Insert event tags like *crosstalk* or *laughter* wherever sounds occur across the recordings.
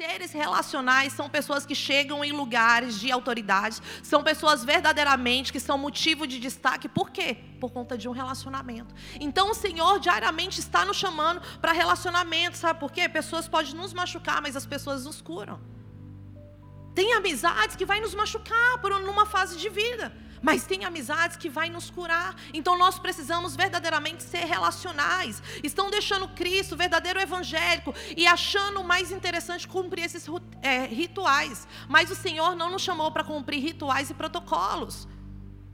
Seres relacionais são pessoas que chegam em lugares de autoridade, são pessoas verdadeiramente que são motivo de destaque. Por quê? Por conta de um relacionamento. Então o Senhor diariamente está nos chamando para relacionamento, sabe por quê? Pessoas podem nos machucar, mas as pessoas nos curam. Tem amizades que vai nos machucar por numa fase de vida mas tem amizades que vai nos curar. Então nós precisamos verdadeiramente ser relacionais. Estão deixando Cristo, verdadeiro evangélico, e achando mais interessante cumprir esses é, rituais. Mas o Senhor não nos chamou para cumprir rituais e protocolos,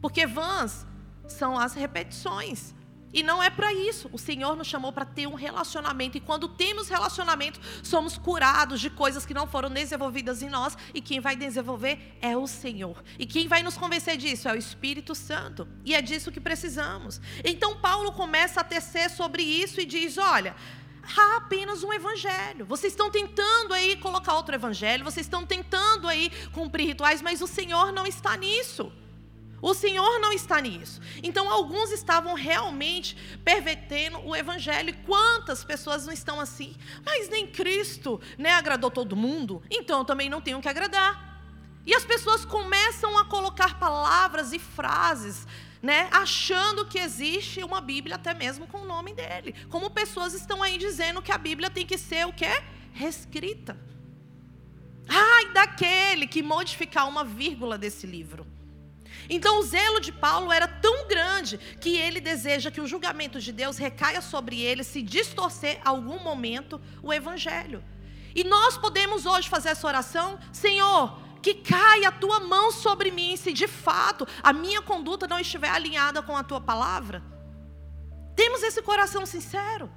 porque vãs são as repetições. E não é para isso. O Senhor nos chamou para ter um relacionamento. E quando temos relacionamento, somos curados de coisas que não foram desenvolvidas em nós. E quem vai desenvolver é o Senhor. E quem vai nos convencer disso é o Espírito Santo. E é disso que precisamos. Então Paulo começa a tecer sobre isso e diz: olha. Há apenas um evangelho. Vocês estão tentando aí colocar outro evangelho, vocês estão tentando aí cumprir rituais, mas o Senhor não está nisso. O Senhor não está nisso. Então, alguns estavam realmente pervertendo o evangelho. Quantas pessoas não estão assim? Mas nem Cristo né, agradou todo mundo, então eu também não tenho que agradar. E as pessoas começam a colocar palavras e frases, né, achando que existe uma Bíblia até mesmo com o nome dele. Como pessoas estão aí dizendo que a Bíblia tem que ser o quê? Reescrita. Ai, daquele que modificar uma vírgula desse livro. Então o zelo de Paulo era tão grande que ele deseja que o julgamento de Deus recaia sobre ele se distorcer algum momento o evangelho. E nós podemos hoje fazer essa oração, Senhor, que caia a tua mão sobre mim se de fato a minha conduta não estiver alinhada com a tua palavra. Temos esse coração sincero.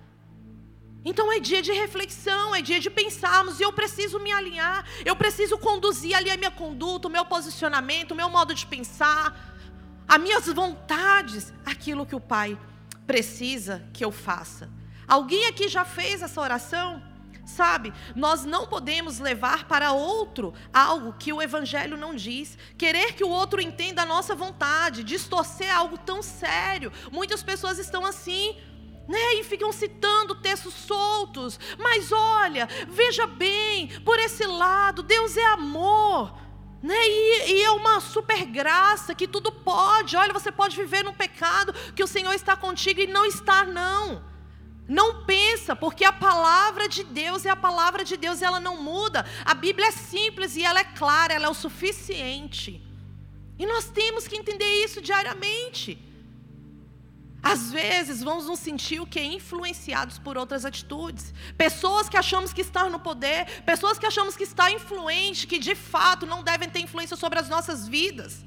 Então é dia de reflexão, é dia de pensarmos, e eu preciso me alinhar, eu preciso conduzir ali a minha conduta, o meu posicionamento, o meu modo de pensar, as minhas vontades, aquilo que o Pai precisa que eu faça. Alguém aqui já fez essa oração? Sabe, nós não podemos levar para outro algo que o Evangelho não diz, querer que o outro entenda a nossa vontade, distorcer algo tão sério. Muitas pessoas estão assim, né? E ficam citando textos soltos. Mas olha, veja bem, por esse lado, Deus é amor. Né? E, e, é uma super graça que tudo pode. Olha, você pode viver no pecado, que o Senhor está contigo e não está, não. Não pensa, porque a palavra de Deus é a palavra de Deus, ela não muda. A Bíblia é simples e ela é clara, ela é o suficiente. E nós temos que entender isso diariamente. Às vezes vamos nos sentir o que influenciados por outras atitudes. Pessoas que achamos que estão no poder, pessoas que achamos que está influente, que de fato não devem ter influência sobre as nossas vidas.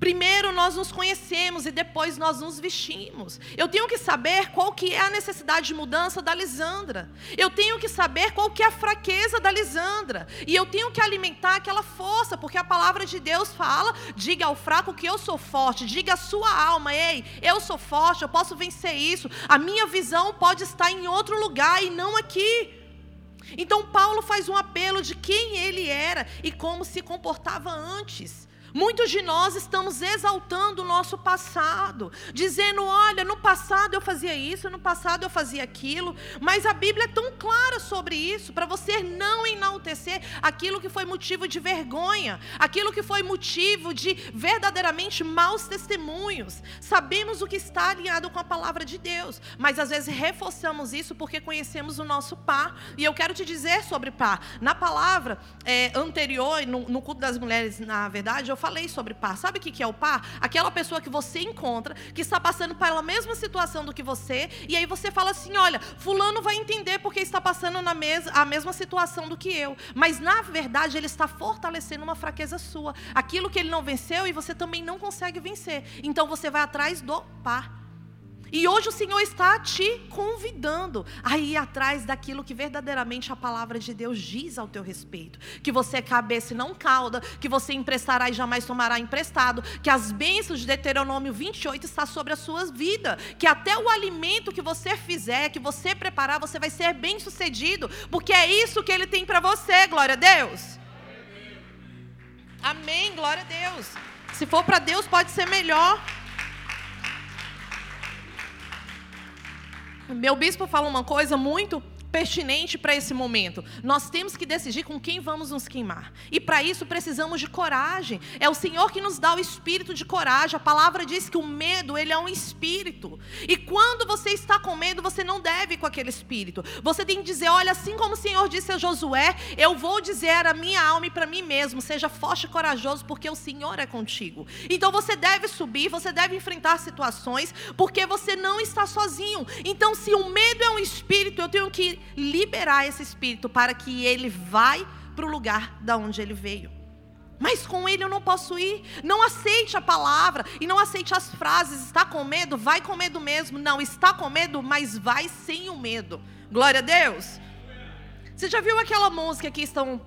Primeiro nós nos conhecemos e depois nós nos vestimos. Eu tenho que saber qual que é a necessidade de mudança da Lisandra. Eu tenho que saber qual que é a fraqueza da Lisandra. E eu tenho que alimentar aquela força, porque a palavra de Deus fala: diga ao fraco que eu sou forte, diga à sua alma, ei, eu sou forte, eu posso vencer isso. A minha visão pode estar em outro lugar e não aqui. Então Paulo faz um apelo de quem ele era e como se comportava antes. Muitos de nós estamos exaltando o nosso passado, dizendo: olha, no passado eu fazia isso, no passado eu fazia aquilo, mas a Bíblia é tão clara sobre isso, para você não enaltecer aquilo que foi motivo de vergonha, aquilo que foi motivo de verdadeiramente maus testemunhos. Sabemos o que está alinhado com a palavra de Deus, mas às vezes reforçamos isso porque conhecemos o nosso par, e eu quero te dizer sobre par. Na palavra é, anterior, no, no culto das mulheres, na verdade, eu falei sobre par. Sabe o que é o par? Aquela pessoa que você encontra, que está passando pela mesma situação do que você, e aí você fala assim: olha, Fulano vai entender porque está passando na mes a mesma situação do que eu. Mas na verdade ele está fortalecendo uma fraqueza sua. Aquilo que ele não venceu e você também não consegue vencer. Então você vai atrás do par. E hoje o Senhor está te convidando a ir atrás daquilo que verdadeiramente a palavra de Deus diz ao teu respeito. Que você é cabeça e não cauda, que você emprestará e jamais tomará emprestado, que as bênçãos de Deuteronômio 28 está sobre a sua vida, que até o alimento que você fizer, que você preparar, você vai ser bem sucedido, porque é isso que ele tem para você, glória a Deus. Amém, glória a Deus. Se for para Deus, pode ser melhor. Meu bispo fala uma coisa muito pertinente para esse momento. Nós temos que decidir com quem vamos nos queimar. E para isso precisamos de coragem. É o Senhor que nos dá o espírito de coragem. A palavra diz que o medo, ele é um espírito. E quando você está com medo, você não deve ir com aquele espírito. Você tem que dizer, olha, assim como o Senhor disse a Josué, eu vou dizer a minha alma e para mim mesmo, seja forte e corajoso, porque o Senhor é contigo. Então você deve subir, você deve enfrentar situações, porque você não está sozinho. Então se o medo é um espírito, eu tenho que liberar esse espírito para que ele vai para o lugar da onde ele veio. Mas com ele eu não posso ir. Não aceite a palavra e não aceite as frases. Está com medo? Vai com medo mesmo. Não, está com medo, mas vai sem o medo. Glória a Deus. Você já viu aquela música que estão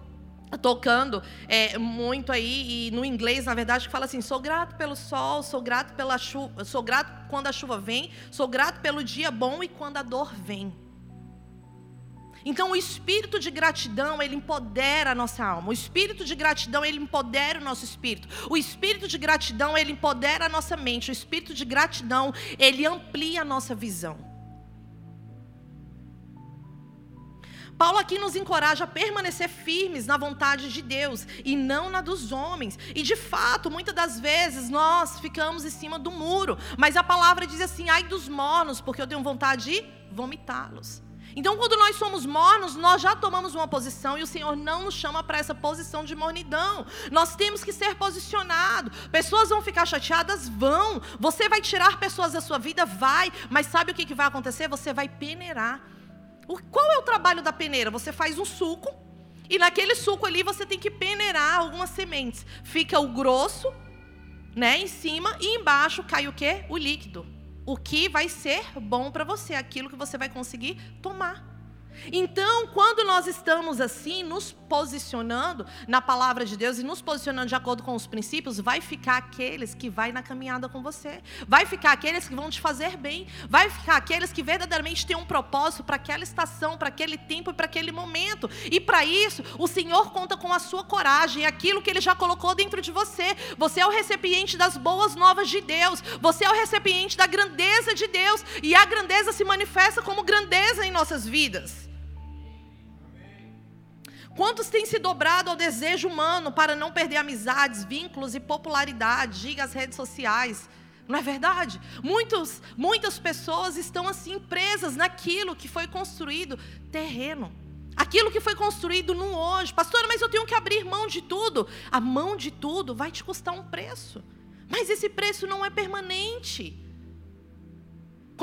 tocando é, muito aí e no inglês na verdade que fala assim sou grato pelo sol sou grato pela chuva sou grato quando a chuva vem sou grato pelo dia bom e quando a dor vem então o espírito de gratidão, ele empodera a nossa alma. O espírito de gratidão, ele empodera o nosso espírito. O espírito de gratidão, ele empodera a nossa mente. O espírito de gratidão, ele amplia a nossa visão. Paulo aqui nos encoraja a permanecer firmes na vontade de Deus e não na dos homens. E de fato, muitas das vezes nós ficamos em cima do muro, mas a palavra diz assim: ai dos mornos, porque eu tenho vontade de vomitá-los. Então, quando nós somos mornos, nós já tomamos uma posição e o Senhor não nos chama para essa posição de mornidão. Nós temos que ser posicionados. Pessoas vão ficar chateadas? Vão. Você vai tirar pessoas da sua vida? Vai. Mas sabe o que, que vai acontecer? Você vai peneirar. O, qual é o trabalho da peneira? Você faz um suco e naquele suco ali você tem que peneirar algumas sementes. Fica o grosso, né, em cima e embaixo cai o quê? O líquido o que vai ser bom para você, aquilo que você vai conseguir tomar. Então, quando nós estamos assim, nos posicionando na palavra de Deus e nos posicionando de acordo com os princípios, vai ficar aqueles que vai na caminhada com você. Vai ficar aqueles que vão te fazer bem. Vai ficar aqueles que verdadeiramente têm um propósito para aquela estação, para aquele tempo e para aquele momento. E para isso, o Senhor conta com a sua coragem, aquilo que ele já colocou dentro de você. Você é o recipiente das boas novas de Deus. Você é o recipiente da grandeza de Deus, e a grandeza se manifesta como grandeza em nossas vidas. Quantos têm se dobrado ao desejo humano para não perder amizades, vínculos e popularidade? Diga as redes sociais. Não é verdade? Muitos, muitas pessoas estão assim presas naquilo que foi construído terreno. Aquilo que foi construído no hoje. Pastora, mas eu tenho que abrir mão de tudo. A mão de tudo vai te custar um preço. Mas esse preço não é permanente.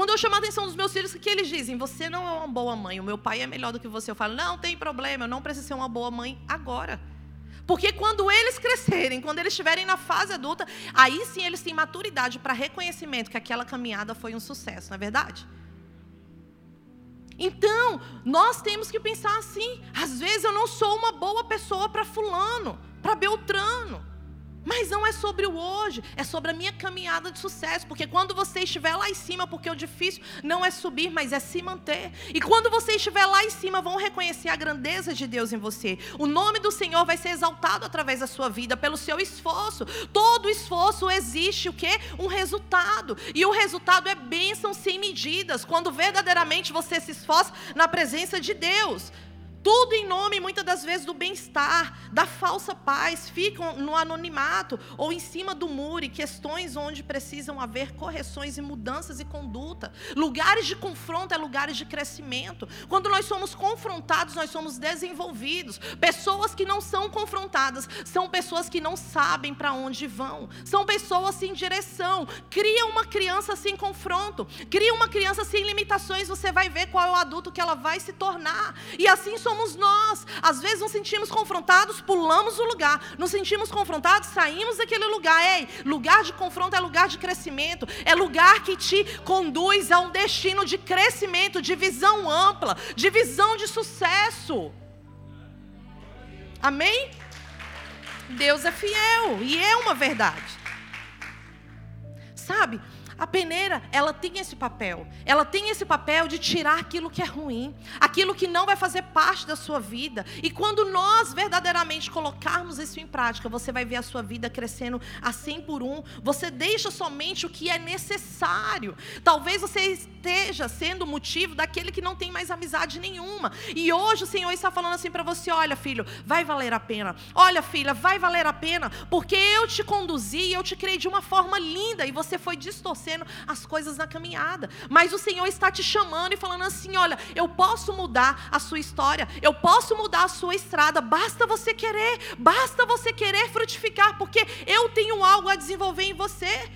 Quando eu chamo a atenção dos meus filhos, o que eles dizem? Você não é uma boa mãe, o meu pai é melhor do que você. Eu falo, não tem problema, eu não preciso ser uma boa mãe agora. Porque quando eles crescerem, quando eles estiverem na fase adulta, aí sim eles têm maturidade para reconhecimento que aquela caminhada foi um sucesso, não é verdade? Então, nós temos que pensar assim: às vezes eu não sou uma boa pessoa para Fulano, para Beltrano. Mas não é sobre o hoje, é sobre a minha caminhada de sucesso. Porque quando você estiver lá em cima, porque o difícil não é subir, mas é se manter. E quando você estiver lá em cima, vão reconhecer a grandeza de Deus em você. O nome do Senhor vai ser exaltado através da sua vida, pelo seu esforço. Todo esforço existe o quê? Um resultado. E o resultado é bênção sem medidas, quando verdadeiramente você se esforça na presença de Deus. Tudo em nome, muitas das vezes, do bem-estar, da falsa paz, ficam no anonimato ou em cima do muro, e questões onde precisam haver correções e mudanças e conduta. Lugares de confronto é lugares de crescimento. Quando nós somos confrontados, nós somos desenvolvidos. Pessoas que não são confrontadas são pessoas que não sabem para onde vão, são pessoas sem direção. Cria uma criança sem confronto, cria uma criança sem limitações, você vai ver qual é o adulto que ela vai se tornar. E assim somos somos nós. Às vezes nos sentimos confrontados, pulamos o lugar. Nos sentimos confrontados, saímos daquele lugar. Ei, lugar de confronto é lugar de crescimento. É lugar que te conduz a um destino de crescimento, de visão ampla, de visão de sucesso. Amém? Deus é fiel e é uma verdade. Sabe? A peneira, ela tem esse papel. Ela tem esse papel de tirar aquilo que é ruim, aquilo que não vai fazer parte da sua vida. E quando nós verdadeiramente colocarmos isso em prática, você vai ver a sua vida crescendo a 100 por um. Você deixa somente o que é necessário. Talvez você esteja sendo motivo daquele que não tem mais amizade nenhuma. E hoje o Senhor está falando assim para você: olha, filho, vai valer a pena. Olha, filha, vai valer a pena, porque eu te conduzi, eu te criei de uma forma linda e você foi distorcendo as coisas na caminhada. Mas o Senhor está te chamando e falando assim: olha, eu posso mudar a sua história, eu posso mudar a sua estrada, basta você querer, basta você querer frutificar, porque eu tenho algo a desenvolver em você.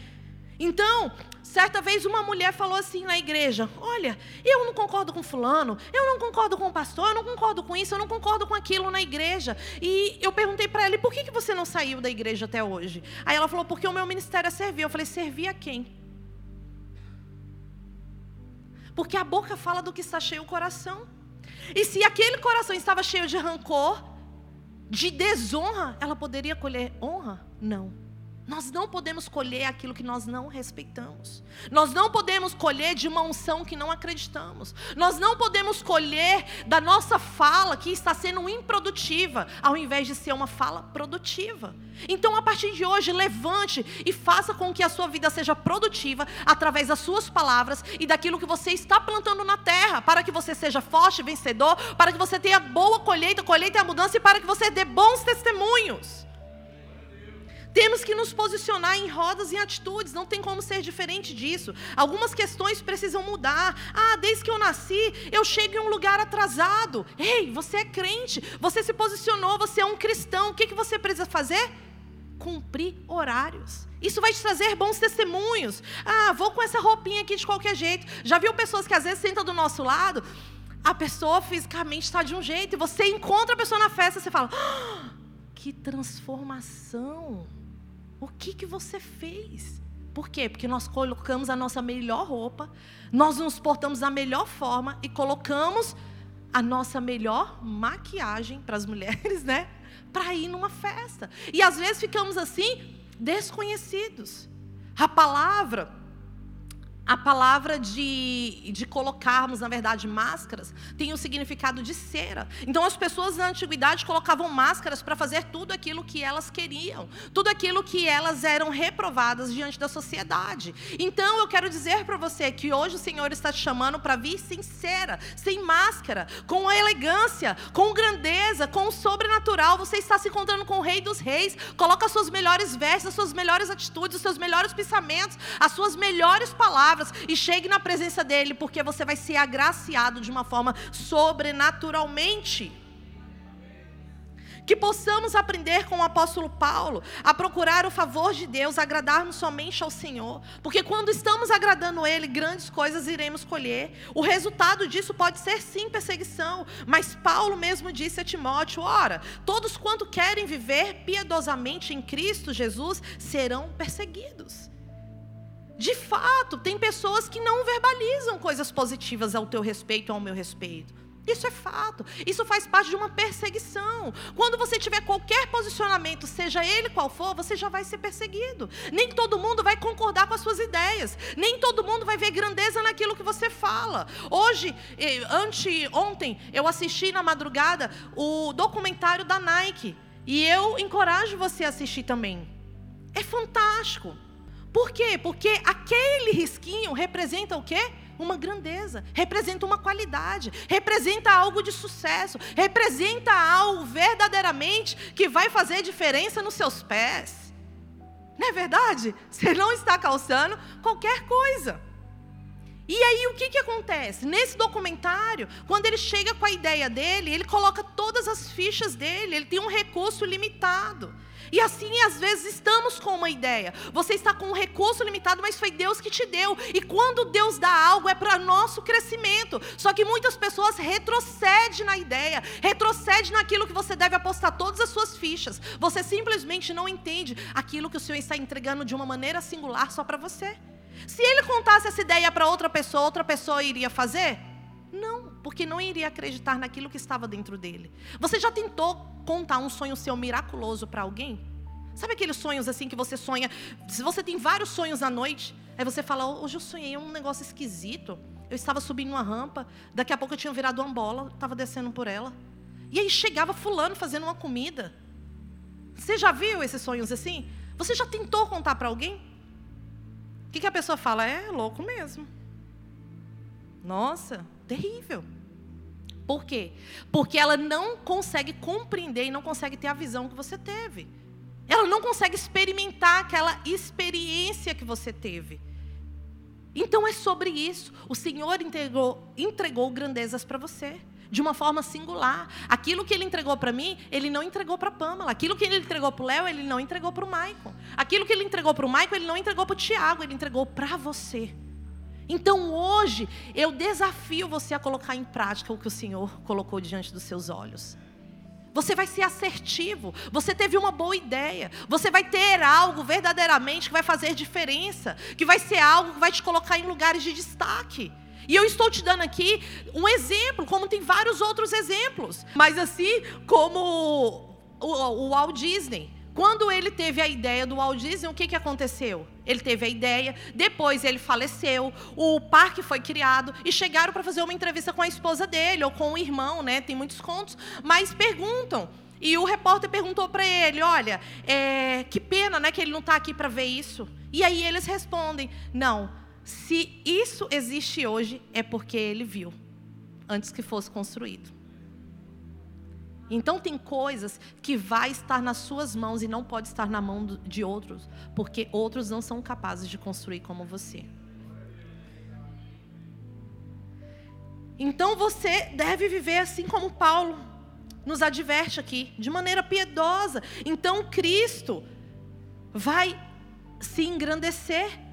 Então, Certa vez uma mulher falou assim na igreja: Olha, eu não concordo com fulano, eu não concordo com o pastor, eu não concordo com isso, eu não concordo com aquilo na igreja. E eu perguntei para ela: por que, que você não saiu da igreja até hoje? Aí ela falou: Porque o meu ministério é servir. Eu falei: Servir a quem? Porque a boca fala do que está cheio o coração. E se aquele coração estava cheio de rancor, de desonra, ela poderia colher honra? Não. Nós não podemos colher aquilo que nós não respeitamos. Nós não podemos colher de uma unção que não acreditamos. Nós não podemos colher da nossa fala que está sendo improdutiva, ao invés de ser uma fala produtiva. Então, a partir de hoje, levante e faça com que a sua vida seja produtiva através das suas palavras e daquilo que você está plantando na terra, para que você seja forte, vencedor, para que você tenha boa colheita, colheita e mudança e para que você dê bons testemunhos. Temos que nos posicionar em rodas e atitudes, não tem como ser diferente disso. Algumas questões precisam mudar. Ah, desde que eu nasci, eu chego em um lugar atrasado. Ei, você é crente, você se posicionou, você é um cristão. O que, que você precisa fazer? Cumprir horários. Isso vai te trazer bons testemunhos. Ah, vou com essa roupinha aqui de qualquer jeito. Já viu pessoas que às vezes sentam do nosso lado? A pessoa fisicamente está de um jeito, e você encontra a pessoa na festa, você fala: ah, que transformação! O que, que você fez? Por quê? Porque nós colocamos a nossa melhor roupa, nós nos portamos da melhor forma e colocamos a nossa melhor maquiagem para as *laughs* mulheres, né? Para ir numa festa. E às vezes ficamos assim, desconhecidos. A palavra a palavra de, de colocarmos, na verdade, máscaras, tem o significado de cera. Então, as pessoas na antiguidade colocavam máscaras para fazer tudo aquilo que elas queriam, tudo aquilo que elas eram reprovadas diante da sociedade. Então, eu quero dizer para você que hoje o Senhor está te chamando para vir sem cera, sem máscara, com elegância, com grandeza, com o sobrenatural. Você está se encontrando com o Rei dos Reis. Coloca as suas melhores vestes, as suas melhores atitudes, os seus melhores pensamentos, as suas melhores palavras palavras e chegue na presença dele, porque você vai ser agraciado de uma forma sobrenaturalmente. Que possamos aprender com o apóstolo Paulo a procurar o favor de Deus, agradarmos somente ao Senhor, porque quando estamos agradando Ele, grandes coisas iremos colher. O resultado disso pode ser sim perseguição, mas Paulo mesmo disse a Timóteo: ora, todos quanto querem viver piedosamente em Cristo Jesus serão perseguidos. De fato, tem pessoas que não verbalizam coisas positivas ao teu respeito, ao meu respeito. Isso é fato. Isso faz parte de uma perseguição. Quando você tiver qualquer posicionamento, seja ele qual for, você já vai ser perseguido. Nem todo mundo vai concordar com as suas ideias. Nem todo mundo vai ver grandeza naquilo que você fala. Hoje, ante ontem, eu assisti na madrugada o documentário da Nike. E eu encorajo você a assistir também. É fantástico. Por quê? Porque aquele risquinho representa o quê? Uma grandeza, representa uma qualidade, representa algo de sucesso, representa algo verdadeiramente que vai fazer diferença nos seus pés. Não é verdade? Você não está calçando qualquer coisa. E aí o que, que acontece? Nesse documentário, quando ele chega com a ideia dele, ele coloca todas as fichas dele, ele tem um recurso limitado. E assim, às vezes, estamos com uma ideia. Você está com um recurso limitado, mas foi Deus que te deu. E quando Deus dá algo, é para nosso crescimento. Só que muitas pessoas retrocedem na ideia, retrocedem naquilo que você deve apostar todas as suas fichas. Você simplesmente não entende aquilo que o Senhor está entregando de uma maneira singular só para você. Se ele contasse essa ideia para outra pessoa, outra pessoa iria fazer? Não, porque não iria acreditar naquilo que estava dentro dele. Você já tentou contar um sonho seu miraculoso para alguém? Sabe aqueles sonhos assim que você sonha? Se você tem vários sonhos à noite, aí você fala: hoje eu sonhei um negócio esquisito. Eu estava subindo uma rampa, daqui a pouco eu tinha virado uma bola, estava descendo por ela. E aí chegava fulano fazendo uma comida. Você já viu esses sonhos assim? Você já tentou contar para alguém? Que, que a pessoa fala? É louco mesmo. Nossa, terrível. Por quê? Porque ela não consegue compreender e não consegue ter a visão que você teve. Ela não consegue experimentar aquela experiência que você teve. Então é sobre isso. O Senhor entregou, entregou grandezas para você de uma forma singular. Aquilo que ele entregou para mim, ele não entregou para Pamela. Aquilo que ele entregou para o Léo, ele não entregou para o Maicon. Aquilo que ele entregou para o Maicon, ele não entregou para o Tiago, ele entregou para você. Então hoje, eu desafio você a colocar em prática o que o Senhor colocou diante dos seus olhos. Você vai ser assertivo. Você teve uma boa ideia. Você vai ter algo verdadeiramente que vai fazer diferença. Que vai ser algo que vai te colocar em lugares de destaque. E eu estou te dando aqui um exemplo, como tem vários outros exemplos. Mas assim como o, o Walt Disney. Quando ele teve a ideia do Walt Disney, o que, que aconteceu? Ele teve a ideia, depois ele faleceu, o parque foi criado e chegaram para fazer uma entrevista com a esposa dele ou com o irmão, né? Tem muitos contos, mas perguntam. E o repórter perguntou para ele: Olha, é, que pena, né, que ele não está aqui para ver isso. E aí eles respondem: Não, se isso existe hoje, é porque ele viu, antes que fosse construído. Então tem coisas que vai estar nas suas mãos e não pode estar na mão de outros, porque outros não são capazes de construir como você. Então você deve viver assim como Paulo nos adverte aqui, de maneira piedosa. Então Cristo vai se engrandecer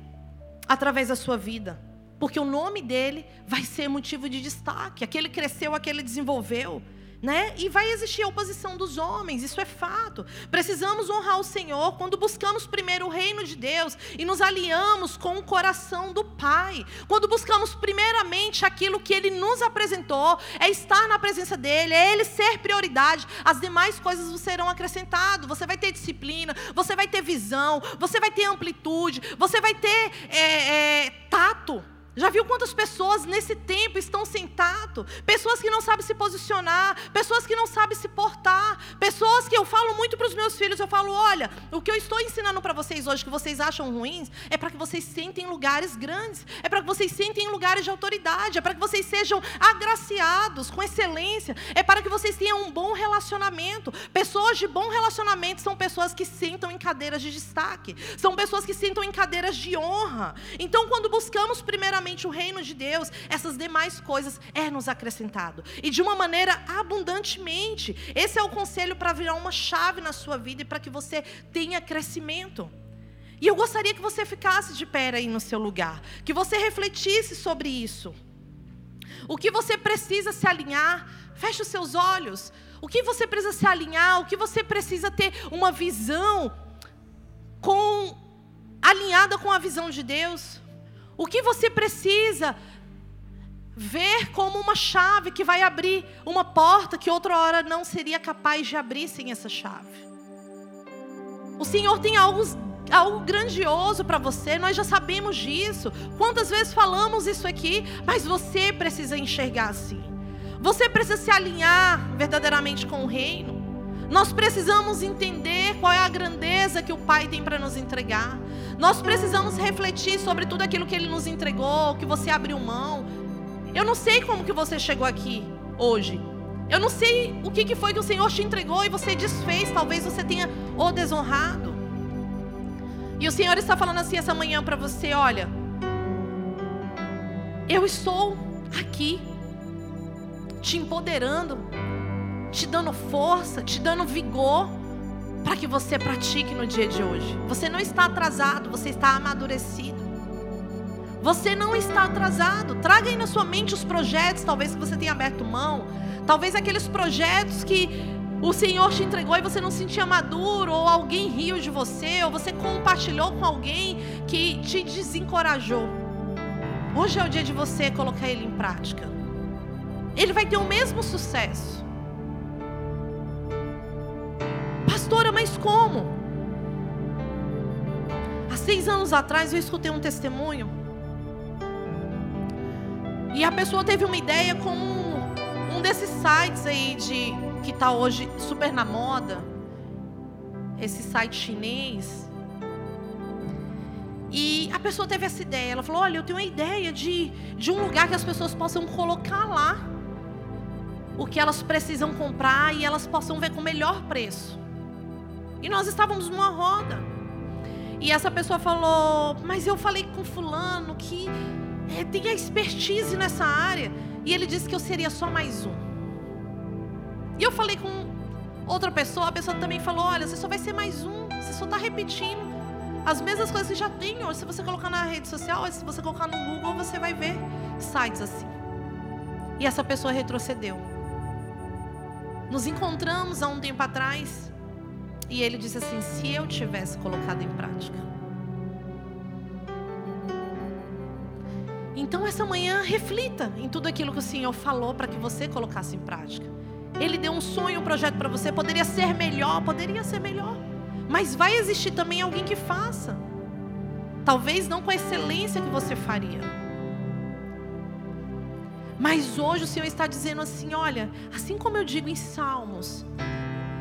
através da sua vida. Porque o nome dele vai ser motivo de destaque. Aquele cresceu, aquele desenvolveu. Né? E vai existir a oposição dos homens, isso é fato. Precisamos honrar o Senhor quando buscamos primeiro o reino de Deus e nos alinhamos com o coração do Pai. Quando buscamos primeiramente aquilo que Ele nos apresentou, é estar na presença dEle, é Ele ser prioridade, as demais coisas serão acrescentadas. Você vai ter disciplina, você vai ter visão, você vai ter amplitude, você vai ter é, é, tato. Já viu quantas pessoas nesse tempo estão sentadas? Pessoas que não sabem se posicionar, pessoas que não sabem se portar, pessoas que eu falo muito para os meus filhos, eu falo, olha, o que eu estou ensinando para vocês hoje que vocês acham ruins, é para que vocês sentem lugares grandes, é para que vocês sentem lugares de autoridade, é para que vocês sejam agraciados com excelência, é para que vocês tenham um bom relacionamento. Pessoas de bom relacionamento são pessoas que sentam em cadeiras de destaque, são pessoas que sentam em cadeiras de honra. Então, quando buscamos primeiramente primeiramente o reino de Deus, essas demais coisas é nos acrescentado. E de uma maneira abundantemente. Esse é o conselho para virar uma chave na sua vida e para que você tenha crescimento. E eu gostaria que você ficasse de pé aí no seu lugar, que você refletisse sobre isso. O que você precisa se alinhar, feche os seus olhos. O que você precisa se alinhar, o que você precisa ter uma visão com alinhada com a visão de Deus. O que você precisa ver como uma chave que vai abrir uma porta que outra hora não seria capaz de abrir sem essa chave. O Senhor tem algo, algo grandioso para você, nós já sabemos disso. Quantas vezes falamos isso aqui, mas você precisa enxergar assim. Você precisa se alinhar verdadeiramente com o reino. Nós precisamos entender qual é a grandeza que o Pai tem para nos entregar. Nós precisamos refletir sobre tudo aquilo que Ele nos entregou, que você abriu mão. Eu não sei como que você chegou aqui hoje. Eu não sei o que foi que o Senhor te entregou e você desfez. Talvez você tenha o desonrado. E o Senhor está falando assim essa manhã para você: olha, eu estou aqui, te empoderando te dando força, te dando vigor para que você pratique no dia de hoje. Você não está atrasado, você está amadurecido. Você não está atrasado. Traga aí na sua mente os projetos, talvez que você tenha aberto mão, talvez aqueles projetos que o Senhor te entregou e você não se sentia maduro, ou alguém riu de você, ou você compartilhou com alguém que te desencorajou. Hoje é o dia de você colocar ele em prática. Ele vai ter o mesmo sucesso. Mas como? seis anos atrás eu escutei um testemunho. E a pessoa teve uma ideia com um, um desses sites aí de que está hoje super na moda. Esse site chinês. E a pessoa teve essa ideia. Ela falou: Olha, eu tenho uma ideia de, de um lugar que as pessoas possam colocar lá o que elas precisam comprar e elas possam ver com melhor preço. E nós estávamos numa roda. E essa pessoa falou: Mas eu falei com Fulano que é, tem a expertise nessa área. E ele disse que eu seria só mais um. E eu falei com outra pessoa, a pessoa também falou: Olha, você só vai ser mais um. Você só está repetindo as mesmas coisas que já tem hoje. Se você colocar na rede social, se você colocar no Google, você vai ver sites assim. E essa pessoa retrocedeu. Nos encontramos há um tempo atrás. E ele disse assim: se eu tivesse colocado em prática. Então, essa manhã, reflita em tudo aquilo que o Senhor falou para que você colocasse em prática. Ele deu um sonho, um projeto para você. Poderia ser melhor, poderia ser melhor. Mas vai existir também alguém que faça. Talvez não com a excelência que você faria. Mas hoje o Senhor está dizendo assim: olha, assim como eu digo em Salmos,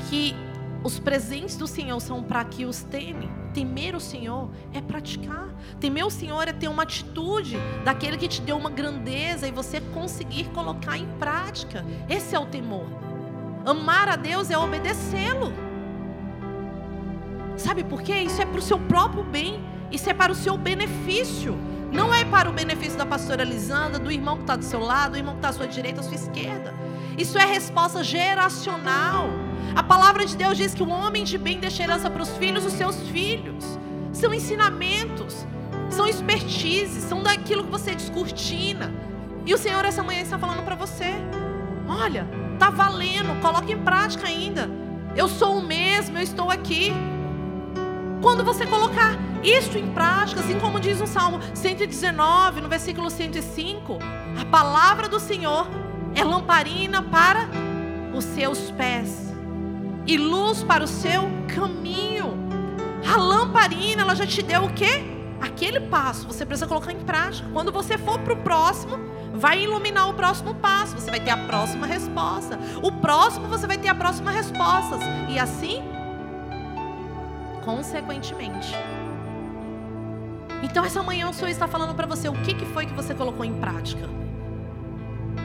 que os presentes do Senhor são para que os teme. Temer o Senhor é praticar. Temer o Senhor é ter uma atitude daquele que te deu uma grandeza e você conseguir colocar em prática. Esse é o temor. Amar a Deus é obedecê-lo. Sabe por quê? Isso é para o seu próprio bem. Isso é para o seu benefício. Não é para o benefício da pastora Lisandra, do irmão que está do seu lado, do irmão que está à sua direita, à sua esquerda. Isso é resposta geracional. A palavra de Deus diz que o homem de bem deixa herança para os filhos dos seus filhos. São ensinamentos, são expertises, são daquilo que você descortina. E o Senhor essa manhã está falando para você: olha, tá valendo, coloque em prática ainda. Eu sou o mesmo, eu estou aqui. Quando você colocar isso em prática, assim como diz no Salmo 119, no versículo 105, a palavra do Senhor é lamparina para os seus pés e luz para o seu caminho. A lamparina, ela já te deu o quê? Aquele passo, você precisa colocar em prática. Quando você for para o próximo, vai iluminar o próximo passo, você vai ter a próxima resposta. O próximo, você vai ter a próxima resposta. E assim, consequentemente. Então, essa manhã o Senhor está falando para você o que, que foi que você colocou em prática.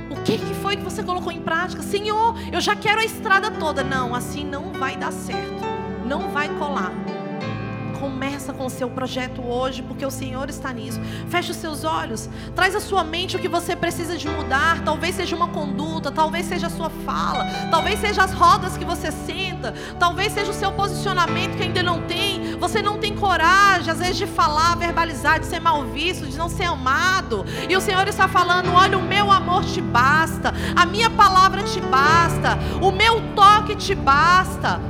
O que, que foi que você colocou em prática? Senhor, eu já quero a estrada toda. Não, assim não vai dar certo. Não vai colar. Começa com o seu projeto hoje, porque o Senhor está nisso. Feche os seus olhos. Traz à sua mente o que você precisa de mudar. Talvez seja uma conduta, talvez seja a sua fala, talvez seja as rodas que você senta, talvez seja o seu posicionamento que ainda não tem. Você não tem coragem, às vezes, de falar, verbalizar, de ser mal visto, de não ser amado. E o Senhor está falando: olha, o meu amor te basta, a minha palavra te basta, o meu toque te basta.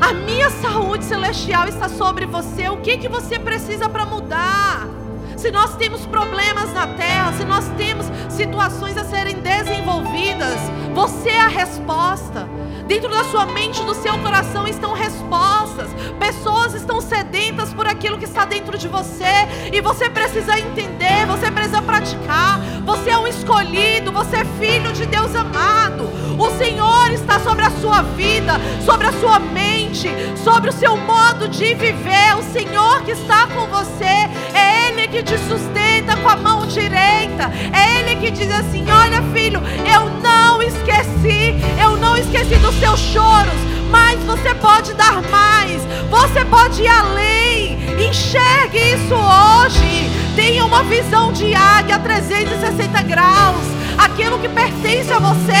A minha saúde celestial está sobre você. O que que você precisa para mudar? Se nós temos problemas na terra, se nós temos situações a serem desenvolvidas, você é a resposta. Dentro da sua mente, do seu coração estão respostas. Pessoas estão sedentas por aquilo que está dentro de você. E você precisa entender, você precisa praticar. Você é um escolhido, você é filho de Deus amado. O Senhor está sobre a sua vida, sobre a sua mente, sobre o seu modo de viver. O Senhor que está com você, é Ele que te sustenta com a mão direita. É Ele que diz assim: Olha, filho, eu não esqueci, eu não esqueci dos seus choros, mas você pode dar mais, você pode ir além. Enxergue isso hoje. Tenha uma visão de águia 360 graus. Aquilo que pertence a você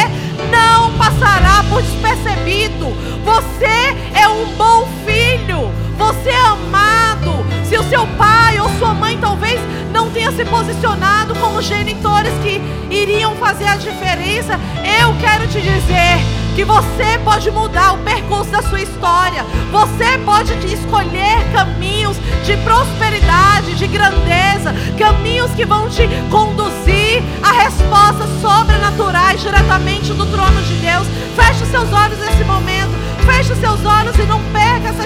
não passará por despercebido. Você é um bom filho. Você é amado. Se o seu pai ou sua mãe talvez não tenha se posicionado como genitores que iriam fazer a diferença, eu quero te dizer que você pode mudar o percurso da sua história. Você pode escolher caminhos de prosperidade, de grandeza, caminhos que vão te conduzir a respostas sobrenaturais diretamente do trono de Deus. Feche seus olhos nesse momento. Feche seus olhos e não perca essa